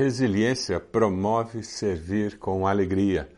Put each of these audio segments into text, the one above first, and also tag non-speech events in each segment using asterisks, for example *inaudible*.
Resiliência promove servir com alegria.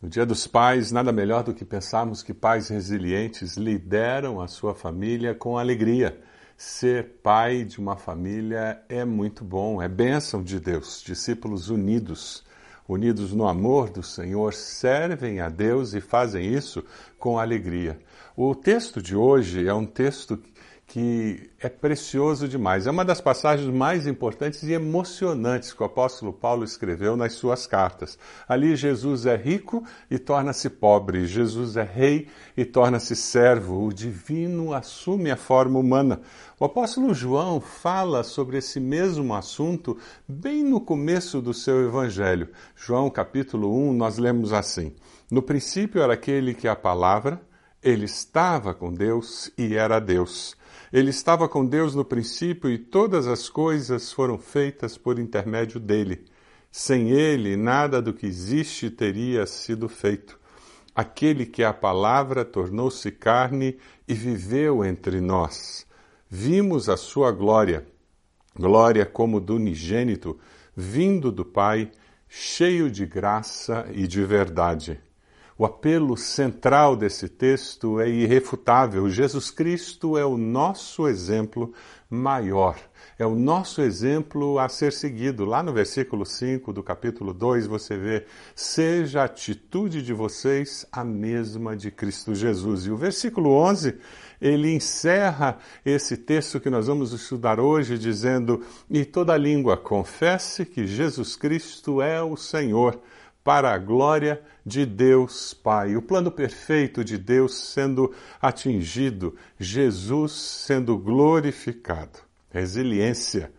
No Dia dos Pais, nada melhor do que pensarmos que pais resilientes lideram a sua família com alegria. Ser pai de uma família é muito bom, é bênção de Deus. Discípulos unidos, unidos no amor do Senhor, servem a Deus e fazem isso com alegria. O texto de hoje é um texto que é precioso demais. É uma das passagens mais importantes e emocionantes que o apóstolo Paulo escreveu nas suas cartas. Ali Jesus é rico e torna-se pobre, Jesus é rei e torna-se servo, o divino assume a forma humana. O apóstolo João fala sobre esse mesmo assunto bem no começo do seu evangelho. João capítulo 1, nós lemos assim: No princípio era aquele que a palavra, ele estava com Deus e era Deus. Ele estava com Deus no princípio e todas as coisas foram feitas por intermédio dele. Sem ele, nada do que existe teria sido feito. Aquele que a palavra tornou-se carne e viveu entre nós. Vimos a sua glória, glória como do unigênito, vindo do Pai, cheio de graça e de verdade. O apelo central desse texto é irrefutável. Jesus Cristo é o nosso exemplo maior, é o nosso exemplo a ser seguido. Lá no versículo 5 do capítulo 2 você vê: Seja a atitude de vocês a mesma de Cristo Jesus. E o versículo 11 ele encerra esse texto que nós vamos estudar hoje dizendo: E toda língua confesse que Jesus Cristo é o Senhor para a glória de Deus Pai. O plano perfeito de Deus sendo atingido, Jesus sendo glorificado. Resiliência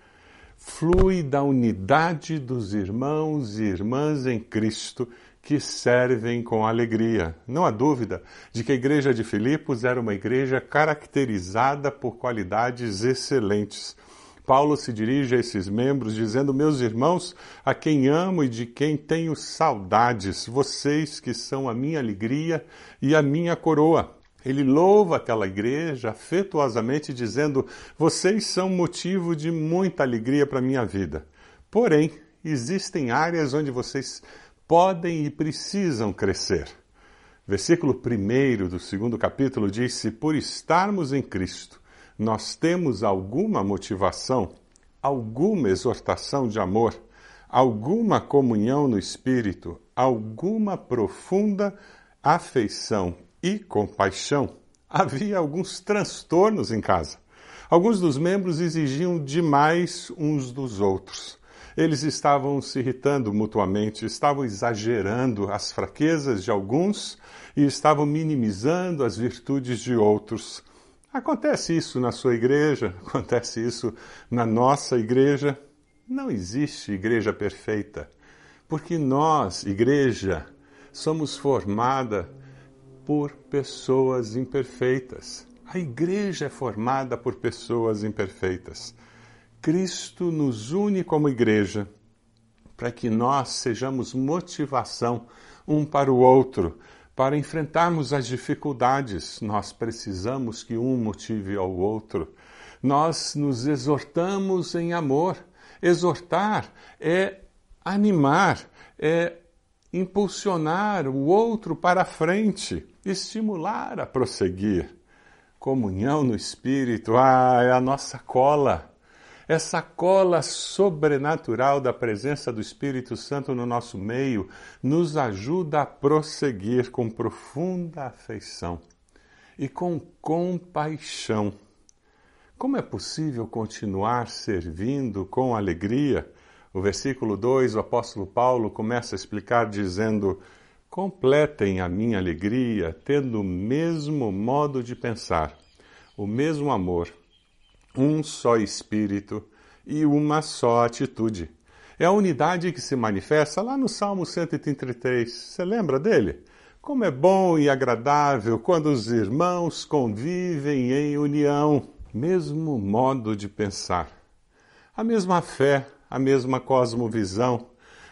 flui da unidade dos irmãos e irmãs em Cristo que servem com alegria. Não há dúvida de que a igreja de Filipos era uma igreja caracterizada por qualidades excelentes. Paulo se dirige a esses membros dizendo: Meus irmãos, a quem amo e de quem tenho saudades, vocês que são a minha alegria e a minha coroa. Ele louva aquela igreja afetuosamente, dizendo: Vocês são motivo de muita alegria para a minha vida. Porém, existem áreas onde vocês podem e precisam crescer. Versículo 1 do segundo capítulo diz: Se por estarmos em Cristo, nós temos alguma motivação, alguma exortação de amor, alguma comunhão no espírito, alguma profunda afeição e compaixão, havia alguns transtornos em casa. Alguns dos membros exigiam demais uns dos outros. Eles estavam se irritando mutuamente, estavam exagerando as fraquezas de alguns e estavam minimizando as virtudes de outros. Acontece isso na sua igreja, *laughs* acontece isso na nossa igreja. Não existe igreja perfeita, porque nós, igreja, somos formada por pessoas imperfeitas. A igreja é formada por pessoas imperfeitas. Cristo nos une como igreja para que nós sejamos motivação um para o outro, para enfrentarmos as dificuldades, nós precisamos que um motive ao outro. Nós nos exortamos em amor. Exortar é animar, é impulsionar o outro para a frente, estimular a prosseguir. Comunhão no Espírito, ah, é a nossa cola essa cola sobrenatural da presença do Espírito Santo no nosso meio nos ajuda a prosseguir com profunda afeição e com compaixão. Como é possível continuar servindo com alegria? O versículo 2, o apóstolo Paulo começa a explicar dizendo: Completem a minha alegria, tendo o mesmo modo de pensar, o mesmo amor um só espírito e uma só atitude. É a unidade que se manifesta lá no Salmo 133. Você lembra dele? Como é bom e agradável quando os irmãos convivem em união, mesmo modo de pensar, a mesma fé, a mesma cosmovisão,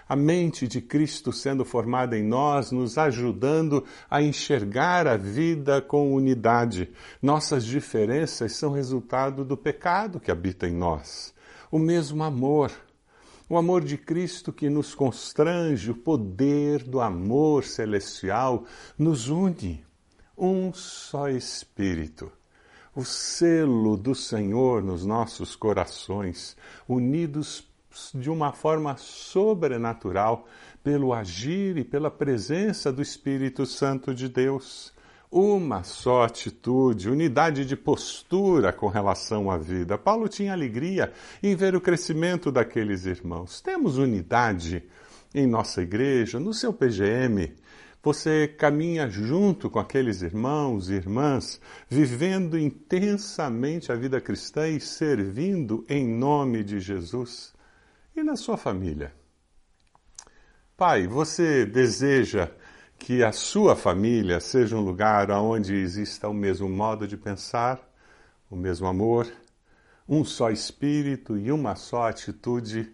a mente de Cristo sendo formada em nós, nos ajudando a enxergar a vida com unidade. Nossas diferenças são resultado do pecado que habita em nós. O mesmo amor, O amor de Cristo que nos constrange, o poder do amor celestial nos une. Um só Espírito. O selo do Senhor nos nossos corações, unidos de uma forma sobrenatural pelo agir e pela presença do Espírito Santo de Deus. Uma só atitude, unidade de postura com relação à vida. Paulo tinha alegria em ver o crescimento daqueles irmãos. Temos unidade em nossa igreja, no seu PGM. Você caminha junto com aqueles irmãos e irmãs, vivendo intensamente a vida cristã e servindo em nome de Jesus. E na sua família? Pai, você deseja que a sua família seja um lugar onde exista o mesmo modo de pensar, o mesmo amor, um só espírito e uma só atitude.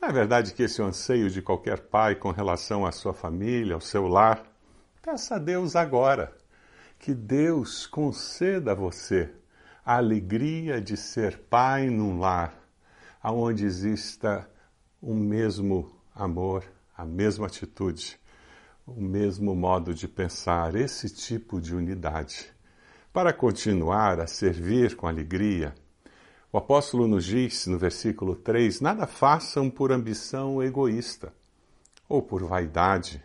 Não é verdade que esse é o anseio de qualquer pai com relação à sua família, ao seu lar? Peça a Deus agora que Deus conceda a você a alegria de ser pai num lar onde exista o mesmo amor, a mesma atitude o mesmo modo de pensar, esse tipo de unidade. Para continuar a servir com alegria, o apóstolo nos diz no versículo 3: Nada façam por ambição egoísta ou por vaidade,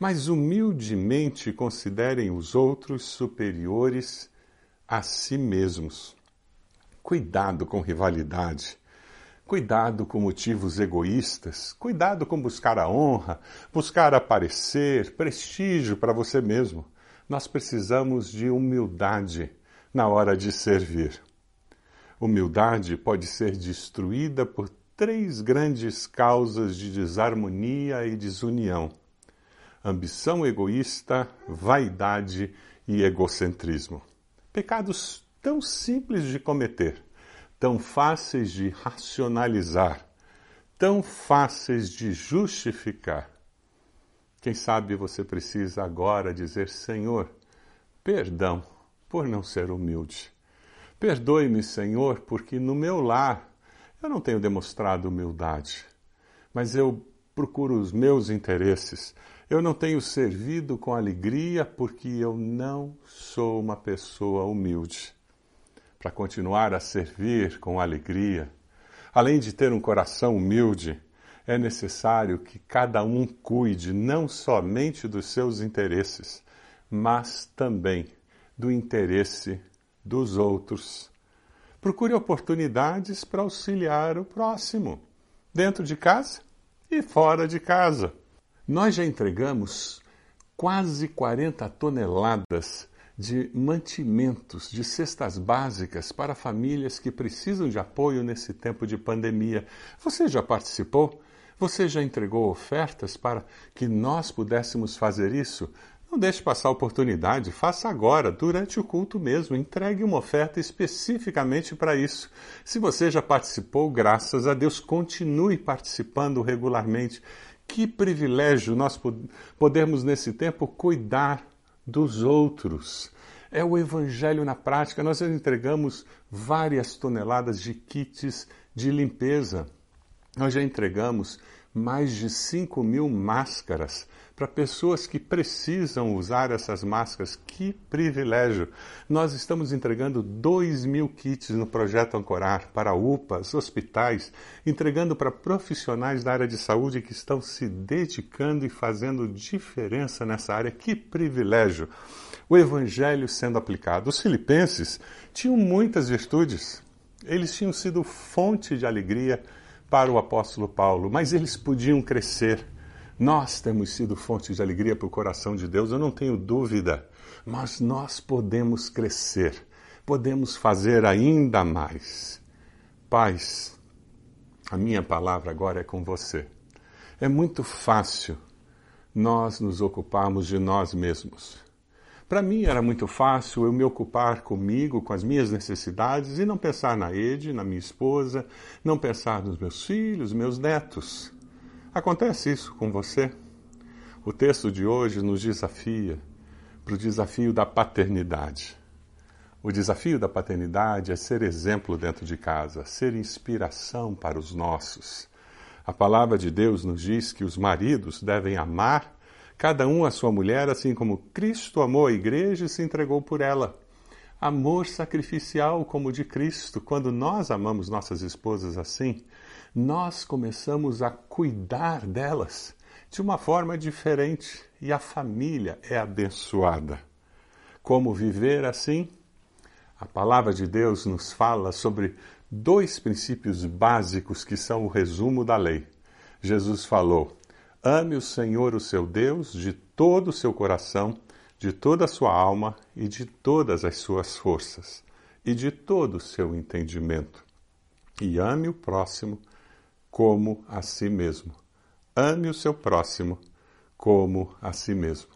mas humildemente considerem os outros superiores a si mesmos. Cuidado com rivalidade Cuidado com motivos egoístas, cuidado com buscar a honra, buscar aparecer, prestígio para você mesmo. Nós precisamos de humildade na hora de servir. Humildade pode ser destruída por três grandes causas de desarmonia e desunião: ambição egoísta, vaidade e egocentrismo. Pecados tão simples de cometer tão fáceis de racionalizar, tão fáceis de justificar. Quem sabe você precisa agora dizer: Senhor, perdão por não ser humilde. Perdoe-me, Senhor, porque no meu lar eu não tenho demonstrado humildade, mas eu procuro os meus interesses. Eu não tenho servido com alegria porque eu não sou uma pessoa humilde para continuar a servir com alegria, além de ter um coração humilde, é necessário que cada um cuide não somente dos seus interesses, mas também do interesse dos outros. Procure oportunidades para auxiliar o próximo, dentro de casa e fora de casa. Nós já entregamos quase 40 toneladas de mantimentos, de cestas básicas para famílias que precisam de apoio nesse tempo de pandemia. Você já participou? Você já entregou ofertas para que nós pudéssemos fazer isso? Não deixe passar a oportunidade, faça agora, durante o culto mesmo. Entregue uma oferta especificamente para isso. Se você já participou, graças a Deus, continue participando regularmente. Que privilégio nós podermos, nesse tempo, cuidar dos outros. É o Evangelho na prática. Nós entregamos várias toneladas de kits de limpeza. Nós já entregamos mais de 5 mil máscaras para pessoas que precisam usar essas máscaras. Que privilégio! Nós estamos entregando 2 mil kits no projeto Ancorar para UPAs, hospitais, entregando para profissionais da área de saúde que estão se dedicando e fazendo diferença nessa área. Que privilégio! O Evangelho sendo aplicado. Os filipenses tinham muitas virtudes. Eles tinham sido fonte de alegria para o apóstolo Paulo, mas eles podiam crescer nós temos sido fonte de alegria para o coração de Deus, eu não tenho dúvida, mas nós podemos crescer, podemos fazer ainda mais. Paz, a minha palavra agora é com você. É muito fácil nós nos ocuparmos de nós mesmos. Para mim era muito fácil eu me ocupar comigo, com as minhas necessidades e não pensar na Ede, na minha esposa, não pensar nos meus filhos, meus netos. Acontece isso com você? O texto de hoje nos desafia para o desafio da paternidade. O desafio da paternidade é ser exemplo dentro de casa, ser inspiração para os nossos. A palavra de Deus nos diz que os maridos devem amar cada um a sua mulher, assim como Cristo amou a igreja e se entregou por ela. Amor sacrificial como o de Cristo. Quando nós amamos nossas esposas assim, nós começamos a cuidar delas de uma forma diferente e a família é abençoada. Como viver assim? A palavra de Deus nos fala sobre dois princípios básicos que são o resumo da lei. Jesus falou: Ame o Senhor, o seu Deus, de todo o seu coração, de toda a sua alma e de todas as suas forças, e de todo o seu entendimento. E ame o próximo como a si mesmo. Ame o seu próximo como a si mesmo.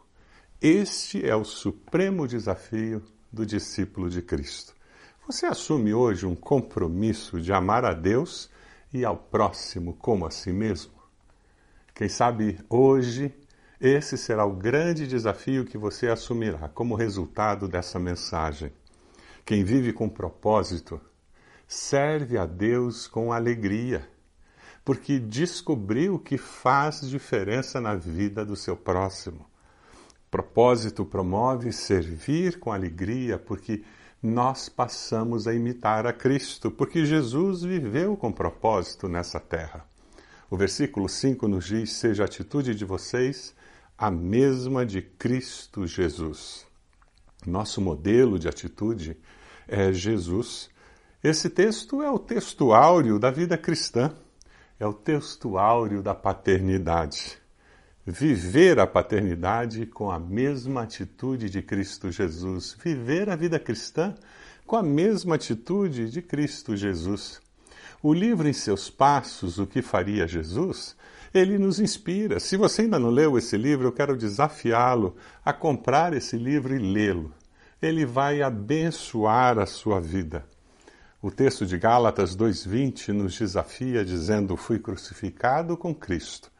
Este é o supremo desafio do discípulo de Cristo. Você assume hoje um compromisso de amar a Deus e ao próximo como a si mesmo? Quem sabe hoje esse será o grande desafio que você assumirá como resultado dessa mensagem. Quem vive com propósito serve a Deus com alegria, porque descobriu que faz diferença na vida do seu próximo. Propósito promove servir com alegria, porque nós passamos a imitar a Cristo, porque Jesus viveu com propósito nessa terra. O versículo 5 nos diz: Seja a atitude de vocês a mesma de Cristo Jesus. Nosso modelo de atitude é Jesus. Esse texto é o texto áureo da vida cristã, é o texto áureo da paternidade viver a paternidade com a mesma atitude de Cristo Jesus, viver a vida cristã com a mesma atitude de Cristo Jesus. O livro Em Seus Passos, O que Faria Jesus, ele nos inspira. Se você ainda não leu esse livro, eu quero desafiá-lo a comprar esse livro e lê-lo. Ele vai abençoar a sua vida. O texto de Gálatas 2:20 nos desafia dizendo: "Fui crucificado com Cristo.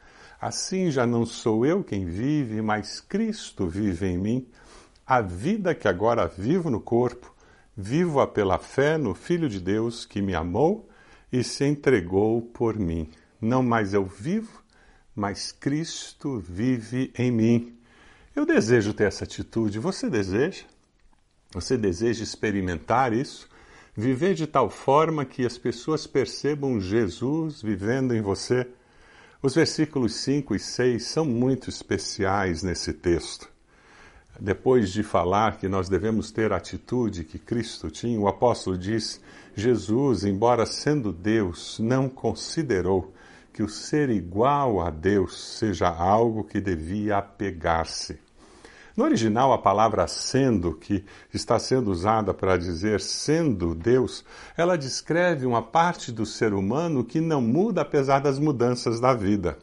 Assim já não sou eu quem vive, mas Cristo vive em mim. A vida que agora vivo no corpo, vivo-a pela fé no Filho de Deus que me amou e se entregou por mim. Não mais eu vivo, mas Cristo vive em mim. Eu desejo ter essa atitude. Você deseja? Você deseja experimentar isso? Viver de tal forma que as pessoas percebam Jesus vivendo em você? Os versículos 5 e 6 são muito especiais nesse texto. Depois de falar que nós devemos ter a atitude que Cristo tinha, o apóstolo diz: Jesus, embora sendo Deus, não considerou que o ser igual a Deus seja algo que devia apegar-se. No original, a palavra sendo, que está sendo usada para dizer sendo Deus, ela descreve uma parte do ser humano que não muda apesar das mudanças da vida.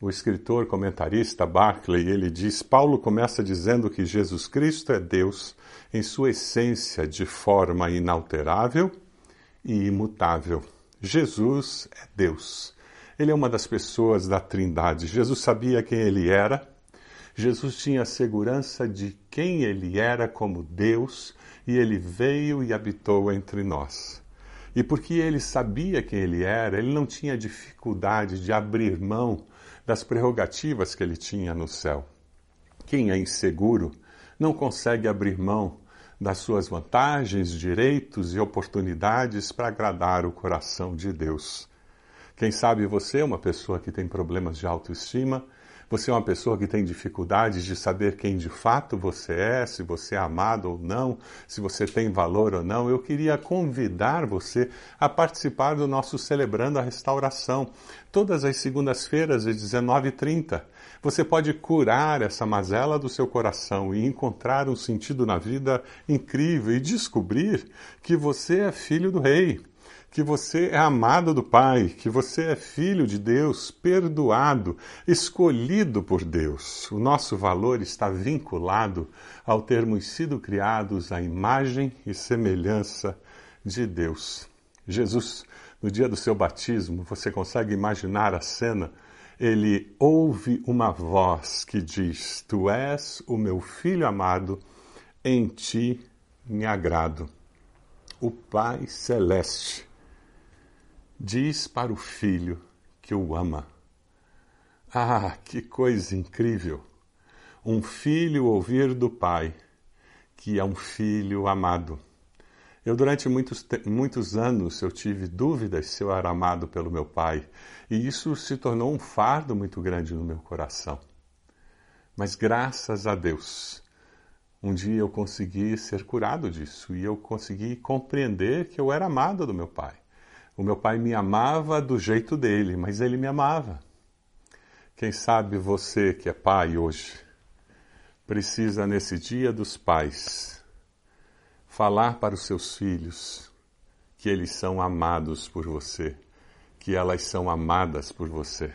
O escritor comentarista Barclay, ele diz, Paulo começa dizendo que Jesus Cristo é Deus em sua essência de forma inalterável e imutável. Jesus é Deus. Ele é uma das pessoas da Trindade. Jesus sabia quem ele era, Jesus tinha a segurança de quem ele era como Deus e ele veio e habitou entre nós. E porque ele sabia quem ele era, ele não tinha dificuldade de abrir mão das prerrogativas que ele tinha no céu. Quem é inseguro não consegue abrir mão das suas vantagens, direitos e oportunidades para agradar o coração de Deus. Quem sabe você é uma pessoa que tem problemas de autoestima você é uma pessoa que tem dificuldades de saber quem de fato você é, se você é amado ou não, se você tem valor ou não. Eu queria convidar você a participar do nosso Celebrando a Restauração, todas as segundas-feiras às 19h30. Você pode curar essa mazela do seu coração e encontrar um sentido na vida incrível e descobrir que você é filho do Rei que você é amado do Pai, que você é filho de Deus, perdoado, escolhido por Deus. O nosso valor está vinculado ao termos sido criados à imagem e semelhança de Deus. Jesus, no dia do seu batismo, você consegue imaginar a cena? Ele ouve uma voz que diz: Tu és o meu filho amado, em ti me agrado. O Pai Celeste diz para o filho que o ama. Ah, que coisa incrível! Um filho ouvir do pai que é um filho amado. Eu, durante muitos, muitos anos, eu tive dúvidas se eu era amado pelo meu pai, e isso se tornou um fardo muito grande no meu coração. Mas graças a Deus, um dia eu consegui ser curado disso e eu consegui compreender que eu era amado do meu pai. O meu pai me amava do jeito dele, mas ele me amava. Quem sabe você que é pai hoje precisa, nesse dia dos pais, falar para os seus filhos que eles são amados por você, que elas são amadas por você.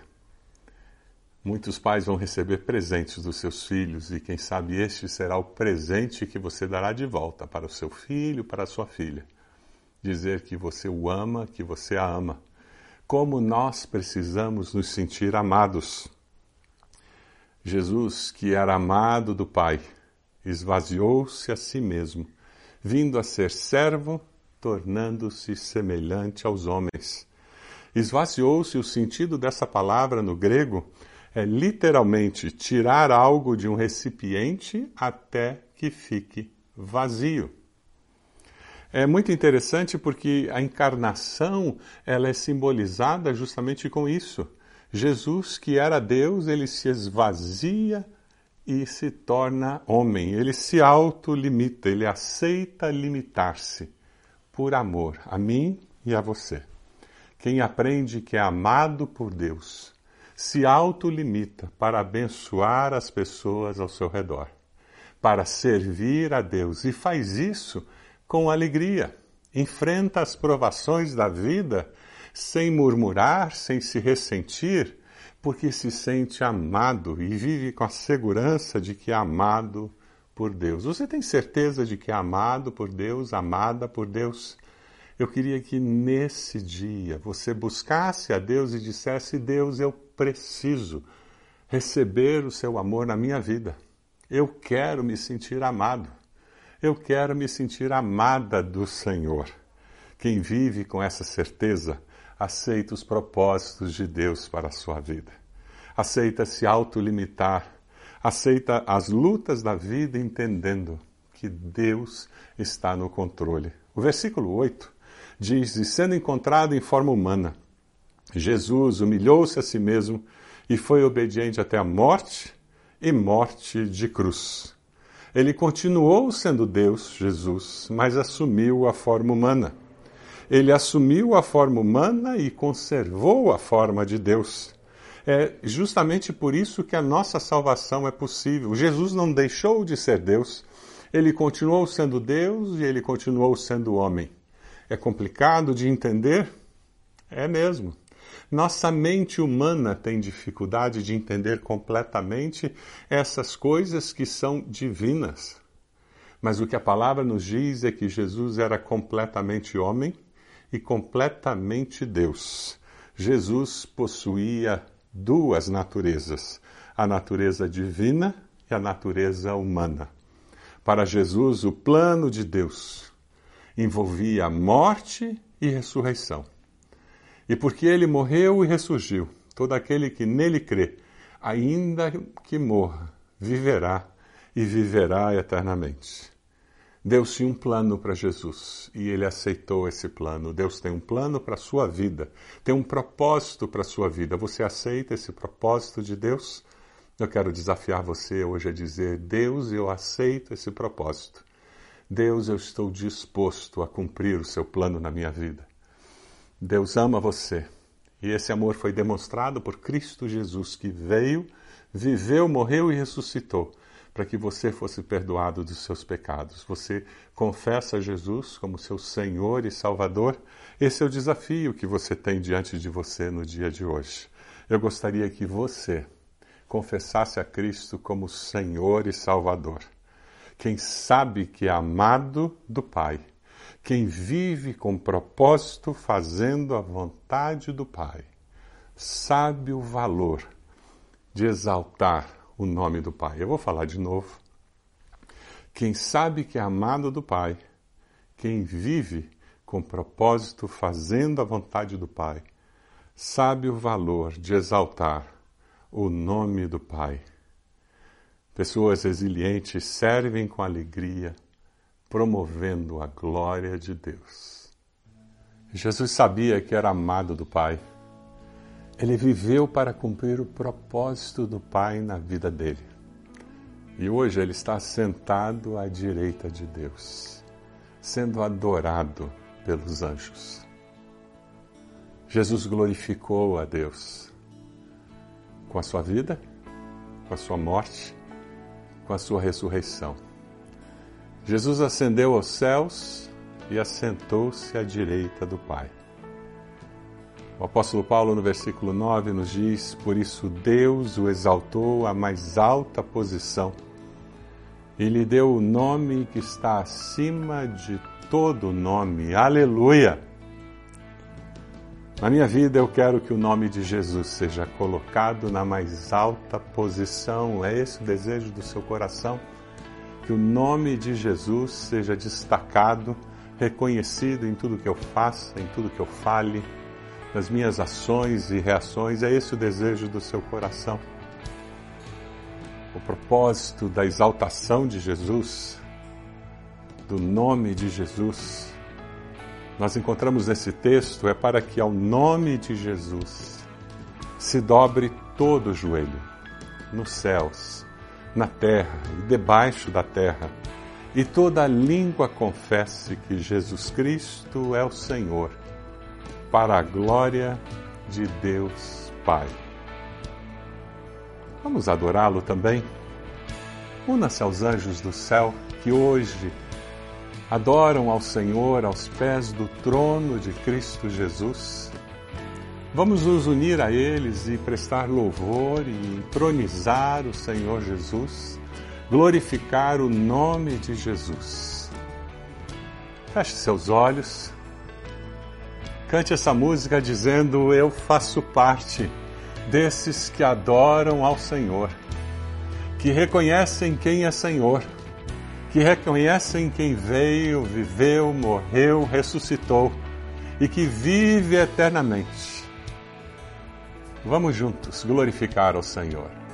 Muitos pais vão receber presentes dos seus filhos e quem sabe este será o presente que você dará de volta para o seu filho, para a sua filha. Dizer que você o ama, que você a ama. Como nós precisamos nos sentir amados. Jesus, que era amado do Pai, esvaziou-se a si mesmo, vindo a ser servo, tornando-se semelhante aos homens. Esvaziou-se o sentido dessa palavra no grego é literalmente tirar algo de um recipiente até que fique vazio. É muito interessante porque a encarnação ela é simbolizada justamente com isso. Jesus, que era Deus, ele se esvazia e se torna homem. Ele se autolimita, ele aceita limitar-se por amor a mim e a você. Quem aprende que é amado por Deus se autolimita para abençoar as pessoas ao seu redor, para servir a Deus e faz isso com alegria. Enfrenta as provações da vida sem murmurar, sem se ressentir, porque se sente amado e vive com a segurança de que é amado por Deus. Você tem certeza de que é amado por Deus, amada por Deus? Eu queria que nesse dia você buscasse a Deus e dissesse: Deus, eu preciso receber o seu amor na minha vida. Eu quero me sentir amado. Eu quero me sentir amada do Senhor. Quem vive com essa certeza aceita os propósitos de Deus para a sua vida. Aceita se autolimitar. Aceita as lutas da vida entendendo que Deus está no controle. O versículo 8 diz: E sendo encontrado em forma humana, Jesus humilhou-se a si mesmo e foi obediente até a morte e morte de cruz. Ele continuou sendo Deus, Jesus, mas assumiu a forma humana. Ele assumiu a forma humana e conservou a forma de Deus. É justamente por isso que a nossa salvação é possível. Jesus não deixou de ser Deus, ele continuou sendo Deus e ele continuou sendo homem. É complicado de entender? É mesmo. Nossa mente humana tem dificuldade de entender completamente essas coisas que são divinas. Mas o que a palavra nos diz é que Jesus era completamente homem e completamente Deus. Jesus possuía duas naturezas, a natureza divina e a natureza humana. Para Jesus, o plano de Deus envolvia morte e ressurreição. E porque ele morreu e ressurgiu, todo aquele que nele crê, ainda que morra, viverá e viverá eternamente. Deus tinha um plano para Jesus e ele aceitou esse plano. Deus tem um plano para a sua vida, tem um propósito para a sua vida. Você aceita esse propósito de Deus? Eu quero desafiar você hoje a dizer: Deus, eu aceito esse propósito. Deus, eu estou disposto a cumprir o seu plano na minha vida. Deus ama você. E esse amor foi demonstrado por Cristo Jesus, que veio, viveu, morreu e ressuscitou, para que você fosse perdoado dos seus pecados. Você confessa Jesus como seu Senhor e Salvador. Esse é o desafio que você tem diante de você no dia de hoje. Eu gostaria que você confessasse a Cristo como Senhor e Salvador quem sabe que é amado do Pai, quem vive com propósito fazendo a vontade do Pai, sabe o valor de exaltar o nome do Pai. Eu vou falar de novo. Quem sabe que é amado do Pai, quem vive com propósito fazendo a vontade do Pai, sabe o valor de exaltar o nome do Pai. Pessoas resilientes servem com alegria, promovendo a glória de Deus. Jesus sabia que era amado do Pai. Ele viveu para cumprir o propósito do Pai na vida dele. E hoje ele está sentado à direita de Deus, sendo adorado pelos anjos. Jesus glorificou a Deus com a sua vida, com a sua morte, com a sua ressurreição. Jesus ascendeu aos céus e assentou-se à direita do Pai. O apóstolo Paulo, no versículo 9, nos diz: Por isso Deus o exaltou à mais alta posição e lhe deu o nome que está acima de todo nome. Aleluia! Na minha vida eu quero que o nome de Jesus seja colocado na mais alta posição. É esse o desejo do seu coração? Que o nome de Jesus seja destacado, reconhecido em tudo que eu faça, em tudo que eu fale, nas minhas ações e reações. É esse o desejo do seu coração. O propósito da exaltação de Jesus, do nome de Jesus, nós encontramos nesse texto é para que ao nome de Jesus se dobre todo o joelho, nos céus, na terra e debaixo da terra, e toda língua confesse que Jesus Cristo é o Senhor, para a glória de Deus Pai. Vamos adorá-lo também? Una-se aos anjos do céu que hoje adoram ao Senhor aos pés do trono de Cristo Jesus. Vamos nos unir a eles e prestar louvor e entronizar o Senhor Jesus, glorificar o nome de Jesus. Feche seus olhos, cante essa música dizendo: Eu faço parte desses que adoram ao Senhor, que reconhecem quem é Senhor, que reconhecem quem veio, viveu, morreu, ressuscitou e que vive eternamente. Vamos juntos glorificar ao Senhor.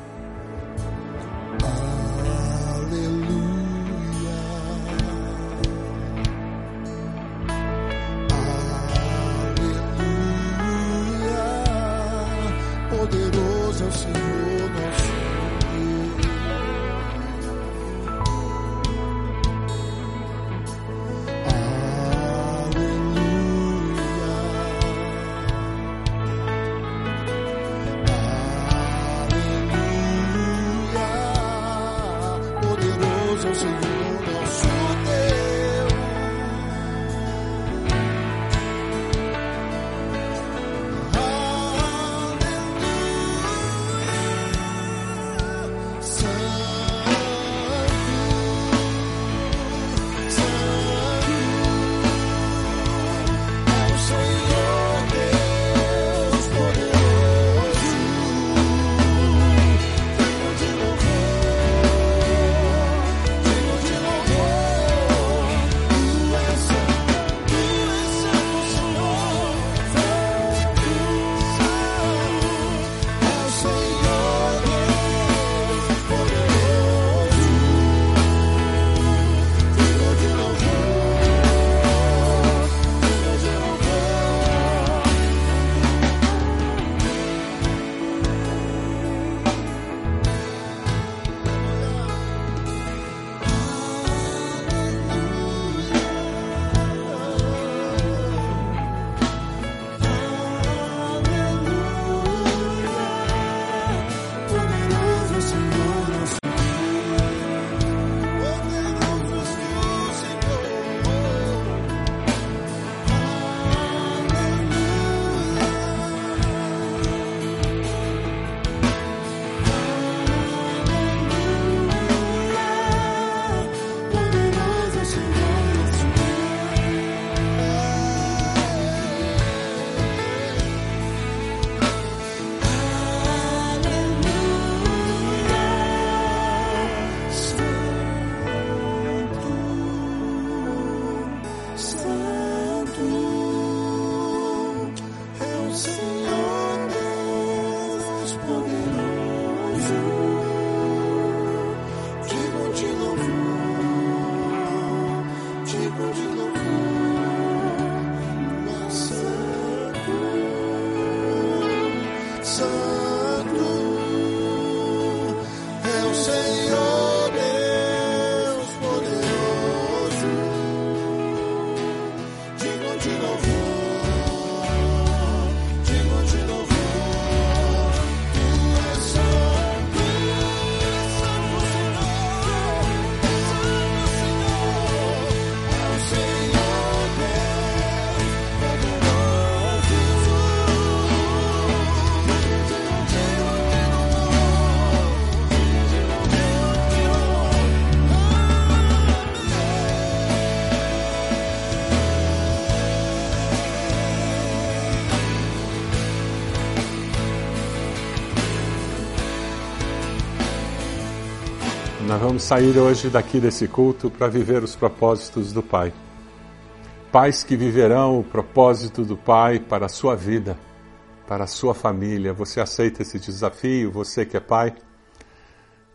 Sair hoje daqui desse culto para viver os propósitos do Pai. Pais que viverão o propósito do Pai para a sua vida, para a sua família. Você aceita esse desafio? Você que é pai?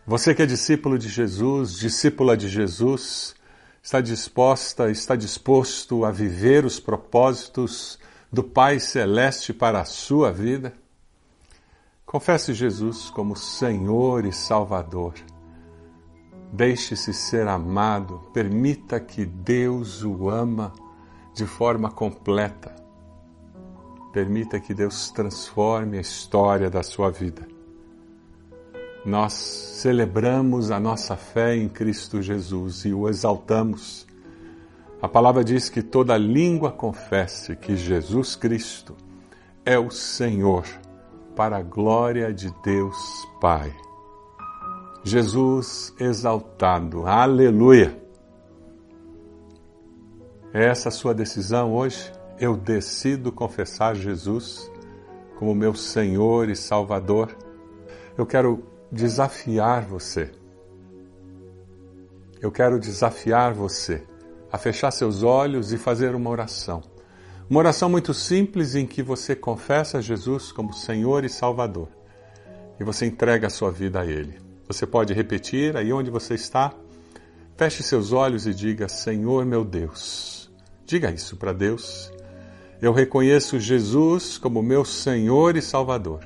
Você que é discípulo de Jesus, discípula de Jesus, está disposta, está disposto a viver os propósitos do Pai Celeste para a sua vida? Confesse Jesus como Senhor e Salvador. Deixe-se ser amado, permita que Deus o ama de forma completa. Permita que Deus transforme a história da sua vida. Nós celebramos a nossa fé em Cristo Jesus e o exaltamos. A palavra diz que toda língua confesse que Jesus Cristo é o Senhor, para a glória de Deus Pai. Jesus exaltado. Aleluia! É essa sua decisão hoje? Eu decido confessar Jesus como meu Senhor e Salvador. Eu quero desafiar você. Eu quero desafiar você a fechar seus olhos e fazer uma oração. Uma oração muito simples em que você confessa Jesus como Senhor e Salvador. E você entrega a sua vida a Ele. Você pode repetir aí onde você está. Feche seus olhos e diga: Senhor meu Deus. Diga isso para Deus. Eu reconheço Jesus como meu Senhor e Salvador.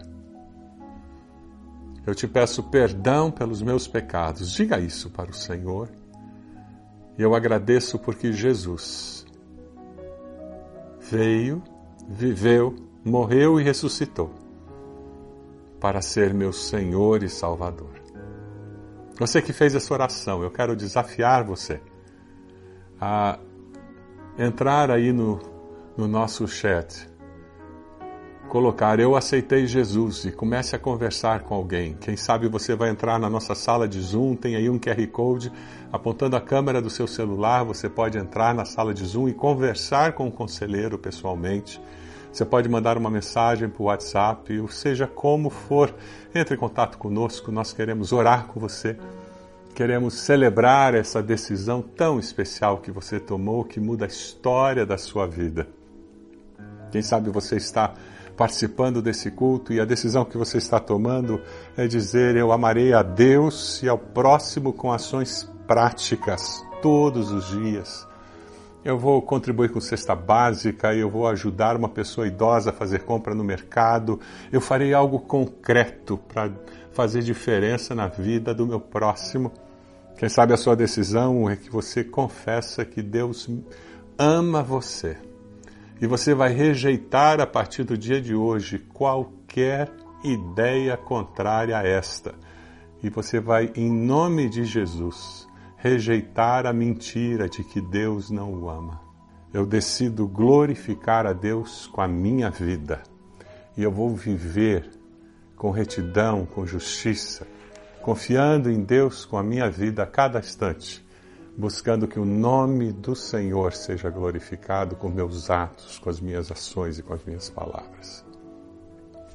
Eu te peço perdão pelos meus pecados. Diga isso para o Senhor. E eu agradeço porque Jesus veio, viveu, morreu e ressuscitou para ser meu Senhor e Salvador. Você que fez essa oração, eu quero desafiar você a entrar aí no, no nosso chat, colocar eu aceitei Jesus e comece a conversar com alguém. Quem sabe você vai entrar na nossa sala de Zoom, tem aí um QR Code apontando a câmera do seu celular, você pode entrar na sala de Zoom e conversar com o conselheiro pessoalmente. Você pode mandar uma mensagem por WhatsApp, ou seja como for, entre em contato conosco, nós queremos orar com você. Queremos celebrar essa decisão tão especial que você tomou, que muda a história da sua vida. Quem sabe você está participando desse culto e a decisão que você está tomando é dizer: Eu amarei a Deus e ao próximo com ações práticas todos os dias. Eu vou contribuir com cesta básica, eu vou ajudar uma pessoa idosa a fazer compra no mercado, eu farei algo concreto para fazer diferença na vida do meu próximo. Quem sabe a sua decisão é que você confessa que Deus ama você. E você vai rejeitar a partir do dia de hoje qualquer ideia contrária a esta. E você vai, em nome de Jesus, rejeitar a mentira de que Deus não o ama. Eu decido glorificar a Deus com a minha vida e eu vou viver com retidão, com justiça, confiando em Deus com a minha vida a cada instante, buscando que o nome do Senhor seja glorificado com meus atos, com as minhas ações e com as minhas palavras.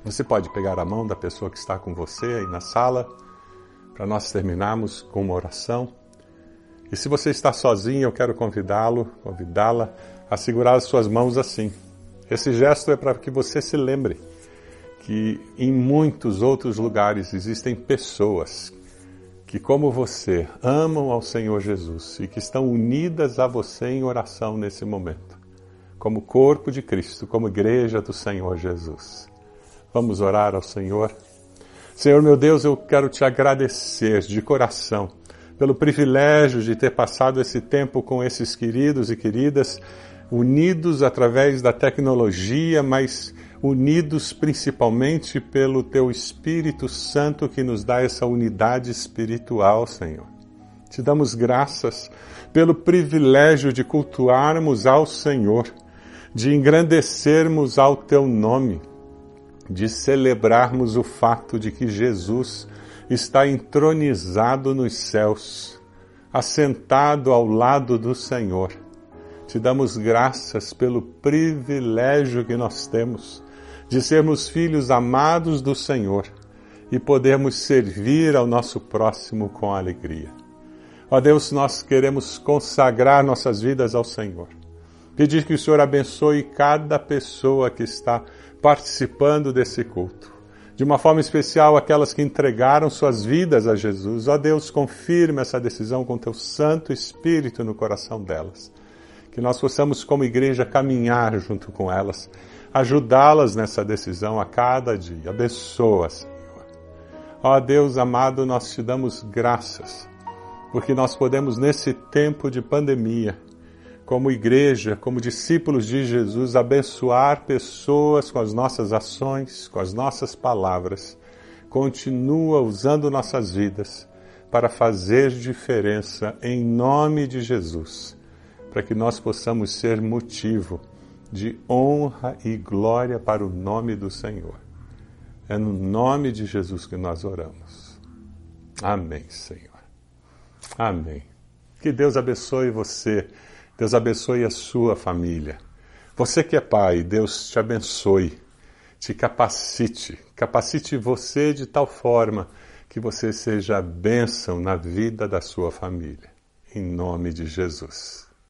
Você pode pegar a mão da pessoa que está com você aí na sala para nós terminarmos com uma oração. E se você está sozinho, eu quero convidá-lo, convidá-la a segurar as suas mãos assim. Esse gesto é para que você se lembre que em muitos outros lugares existem pessoas que, como você, amam ao Senhor Jesus e que estão unidas a você em oração nesse momento, como corpo de Cristo, como igreja do Senhor Jesus. Vamos orar ao Senhor. Senhor meu Deus, eu quero te agradecer de coração pelo privilégio de ter passado esse tempo com esses queridos e queridas, unidos através da tecnologia, mas unidos principalmente pelo Teu Espírito Santo que nos dá essa unidade espiritual, Senhor. Te damos graças pelo privilégio de cultuarmos ao Senhor, de engrandecermos ao Teu nome, de celebrarmos o fato de que Jesus está entronizado nos céus, assentado ao lado do Senhor. Te damos graças pelo privilégio que nós temos de sermos filhos amados do Senhor e podermos servir ao nosso próximo com alegria. Ó Deus, nós queremos consagrar nossas vidas ao Senhor. Pedir que o Senhor abençoe cada pessoa que está participando desse culto. De uma forma especial, aquelas que entregaram suas vidas a Jesus. Ó Deus, confirme essa decisão com teu Santo Espírito no coração delas. Que nós possamos, como igreja, caminhar junto com elas ajudá-las nessa decisão a cada dia. Abençoa, Senhor. Ó Deus amado, nós te damos graças, porque nós podemos, nesse tempo de pandemia, como igreja, como discípulos de Jesus, abençoar pessoas com as nossas ações, com as nossas palavras. Continua usando nossas vidas para fazer diferença em nome de Jesus, para que nós possamos ser motivo de honra e glória para o nome do Senhor. É no nome de Jesus que nós oramos. Amém, Senhor. Amém. Que Deus abençoe você. Deus abençoe a sua família. Você que é pai, Deus te abençoe. Te capacite. Capacite você de tal forma que você seja bênção na vida da sua família. Em nome de Jesus.